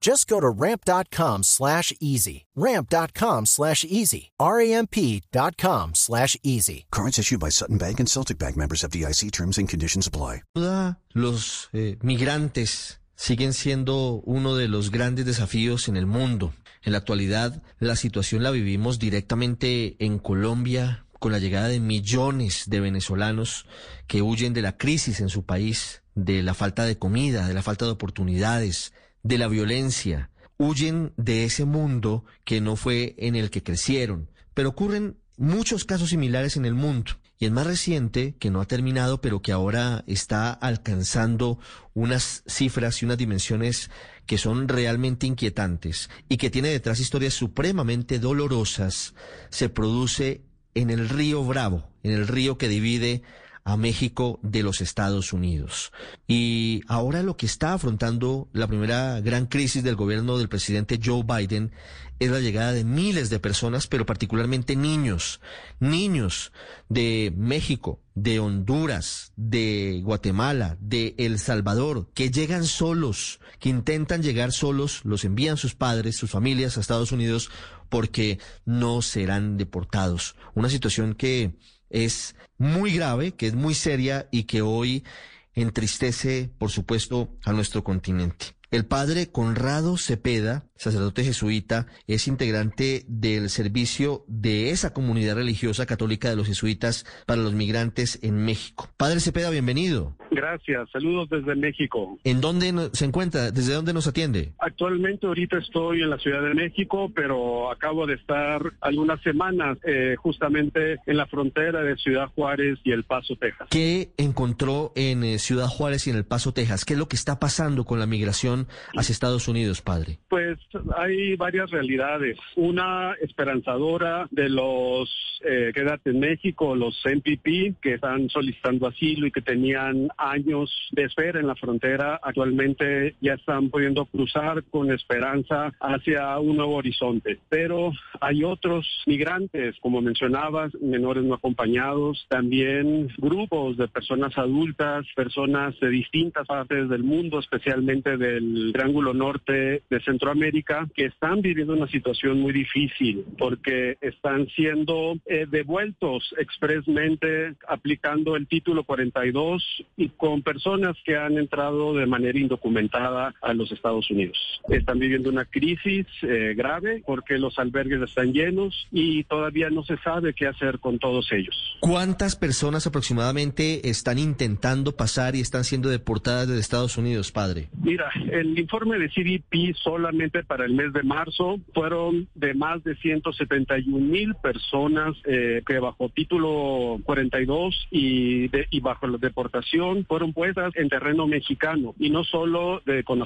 Just go to ramp.com slash easy. Ramp.com slash easy. R-A-M-P.com slash easy. Cards issued by Sutton Bank and Celtic Bank members of DIC terms and conditions apply. Los eh, migrantes siguen siendo uno de los grandes desafíos en el mundo. En la actualidad, la situación la vivimos directamente en Colombia con la llegada de millones de venezolanos que huyen de la crisis en su país, de la falta de comida, de la falta de oportunidades, de la violencia, huyen de ese mundo que no fue en el que crecieron. Pero ocurren muchos casos similares en el mundo. Y el más reciente, que no ha terminado, pero que ahora está alcanzando unas cifras y unas dimensiones que son realmente inquietantes y que tiene detrás historias supremamente dolorosas, se produce en el río Bravo, en el río que divide a México de los Estados Unidos. Y ahora lo que está afrontando la primera gran crisis del gobierno del presidente Joe Biden es la llegada de miles de personas, pero particularmente niños, niños de México, de Honduras, de Guatemala, de El Salvador, que llegan solos, que intentan llegar solos, los envían sus padres, sus familias a Estados Unidos porque no serán deportados. Una situación que es muy grave, que es muy seria y que hoy entristece, por supuesto, a nuestro continente. El padre Conrado Cepeda, sacerdote jesuita, es integrante del servicio de esa comunidad religiosa católica de los jesuitas para los migrantes en México. Padre Cepeda, bienvenido. Gracias, saludos desde México. ¿En dónde se encuentra? ¿Desde dónde nos atiende? Actualmente ahorita estoy en la Ciudad de México, pero acabo de estar algunas semanas eh, justamente en la frontera de Ciudad Juárez y El Paso, Texas. ¿Qué encontró en eh, Ciudad Juárez y en El Paso, Texas? ¿Qué es lo que está pasando con la migración hacia Estados Unidos, padre? Pues hay varias realidades. Una esperanzadora de los eh, Quédate en México, los MPP, que están solicitando asilo y que tenían años de espera en la frontera, actualmente ya están pudiendo cruzar con esperanza hacia un nuevo horizonte. Pero hay otros migrantes, como mencionabas, menores no acompañados, también grupos de personas adultas, personas de distintas partes del mundo, especialmente del Triángulo Norte de Centroamérica, que están viviendo una situación muy difícil porque están siendo eh, devueltos expresamente aplicando el título 42 y con personas que han entrado de manera indocumentada a los Estados Unidos. Están viviendo una crisis eh, grave porque los albergues están llenos y todavía no se sabe qué hacer con todos ellos. ¿Cuántas personas aproximadamente están intentando pasar y están siendo deportadas de Estados Unidos, padre? Mira, el informe de CDP solamente para el mes de marzo fueron de más de 171 mil personas eh, que bajo título 42 y, de, y bajo la deportación fueron puestas en terreno mexicano y no solo de con,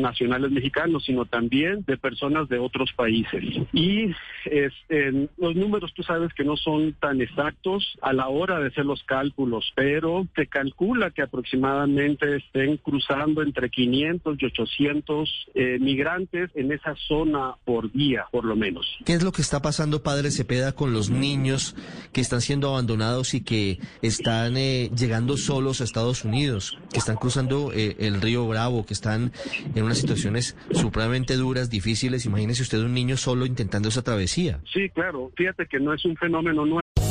nacionales mexicanos, sino también de personas de otros países. Y es, los números tú sabes que no son tan exactos a la hora de hacer los cálculos, pero se calcula que aproximadamente estén cruzando entre 500 y 800 eh, migrantes en esa zona por día, por lo menos. ¿Qué es lo que está pasando, padre Cepeda, con los niños que están siendo abandonados y que están eh, llegando solos a Estados Unidos, que están cruzando eh, el río Bravo, que están en unas situaciones supremamente duras, difíciles? Imagínese usted un niño solo intentando esa travesía. Sí, claro. Fíjate que no es un fenómeno nuevo.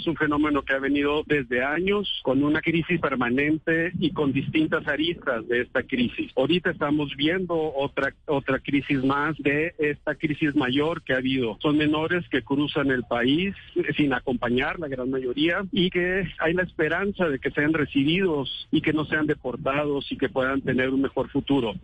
Es un fenómeno que ha venido desde años con una crisis permanente y con distintas aristas de esta crisis. Ahorita estamos viendo otra otra crisis más de esta crisis mayor que ha habido. Son menores que cruzan el país sin acompañar la gran mayoría y que hay la esperanza de que sean recibidos y que no sean deportados y que puedan tener un mejor futuro.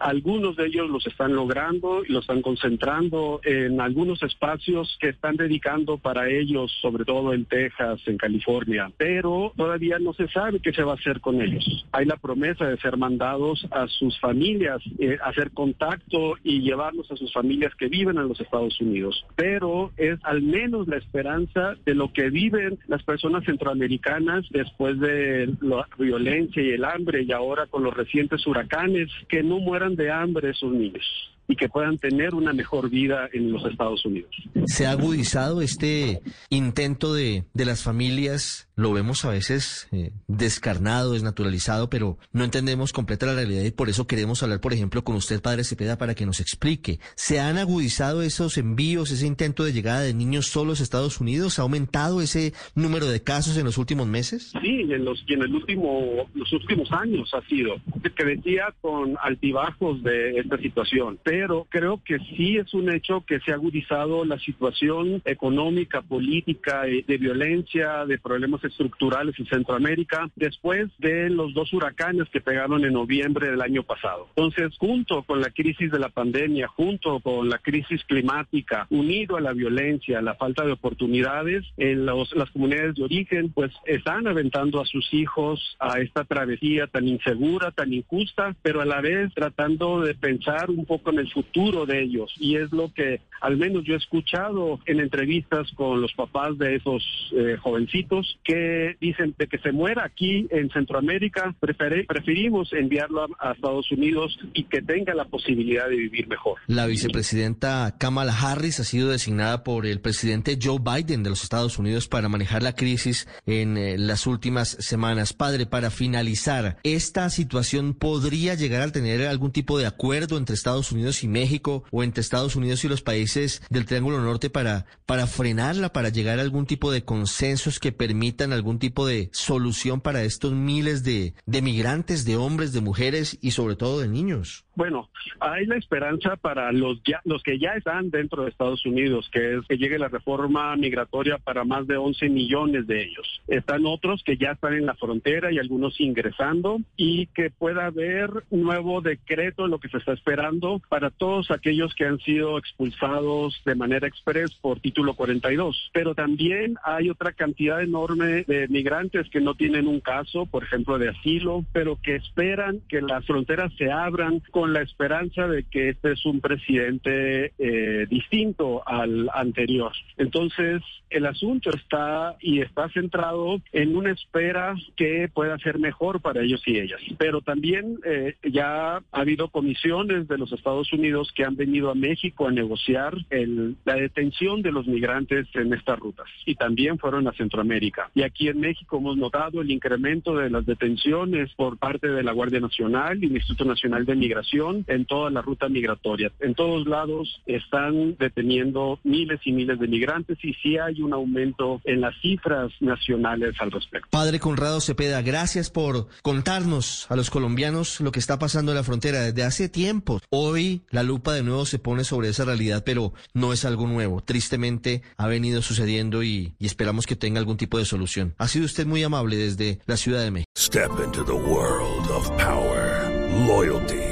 Algunos de ellos los están logrando y los están concentrando en algunos espacios que están dedicando para ellos, sobre todo en Texas, en California, pero todavía no se sabe qué se va a hacer con ellos. Hay la promesa de ser mandados a sus familias, eh, hacer contacto y llevarlos a sus familias que viven en los Estados Unidos, pero es al menos la esperanza de lo que viven las personas centroamericanas después de la violencia y el hambre y ahora con los recientes huracanes, que no mueran de hambre esos niños y que puedan tener una mejor vida en los Estados Unidos. ¿Se ha agudizado este intento de, de las familias? Lo vemos a veces eh, descarnado, desnaturalizado, pero no entendemos completa la realidad y por eso queremos hablar, por ejemplo, con usted, padre Cepeda, para que nos explique. ¿Se han agudizado esos envíos, ese intento de llegada de niños solos a Estados Unidos? ¿Ha aumentado ese número de casos en los últimos meses? Sí, en los, y en el último, los últimos años ha sido. Que decía con altibajos de esta situación pero creo que sí es un hecho que se ha agudizado la situación económica, política, eh, de violencia, de problemas estructurales en Centroamérica después de los dos huracanes que pegaron en noviembre del año pasado. Entonces, junto con la crisis de la pandemia, junto con la crisis climática, unido a la violencia, a la falta de oportunidades, en los, las comunidades de origen, pues están aventando a sus hijos a esta travesía tan insegura, tan injusta, pero a la vez tratando de pensar un poco en el futuro de ellos. Y es lo que al menos yo he escuchado en entrevistas con los papás de esos eh, jovencitos que dicen de que se muera aquí en Centroamérica, preferimos enviarlo a, Estados Unidos y que tenga la posibilidad de vivir mejor. La vicepresidenta Kamala Harris ha sido designada por el presidente Joe Biden de los Estados Unidos para manejar la crisis en eh, las últimas semanas. Padre, para finalizar, ¿esta situación podría llegar a tener algún tipo de acuerdo entre Estados Unidos y México o entre Estados Unidos y los países del Triángulo Norte para, para frenarla, para llegar a algún tipo de consensos que permitan algún tipo de solución para estos miles de, de migrantes, de hombres, de mujeres y sobre todo de niños? Bueno, hay la esperanza para los ya, los que ya están dentro de Estados Unidos, que es que llegue la reforma migratoria para más de 11 millones de ellos. Están otros que ya están en la frontera y algunos ingresando y que pueda haber un nuevo decreto, lo que se está esperando para todos aquellos que han sido expulsados de manera express por título 42. Pero también hay otra cantidad enorme de migrantes que no tienen un caso, por ejemplo, de asilo, pero que esperan que las fronteras se abran con la esperanza de que este es un presidente eh, distinto al anterior. Entonces, el asunto está y está centrado en una espera que pueda ser mejor para ellos y ellas. Pero también eh, ya ha habido comisiones de los Estados Unidos que han venido a México a negociar el, la detención de los migrantes en estas rutas y también fueron a Centroamérica. Y aquí en México hemos notado el incremento de las detenciones por parte de la Guardia Nacional y el Instituto Nacional de Migración en toda la ruta migratoria. En todos lados están deteniendo miles y miles de migrantes y sí hay un aumento en las cifras nacionales al respecto. Padre Conrado Cepeda, gracias por contarnos a los colombianos lo que está pasando en la frontera desde hace tiempo. Hoy la lupa de nuevo se pone sobre esa realidad, pero no es algo nuevo. Tristemente ha venido sucediendo y, y esperamos que tenga algún tipo de solución. Ha sido usted muy amable desde la Ciudad de México. Step into the world of power, loyalty.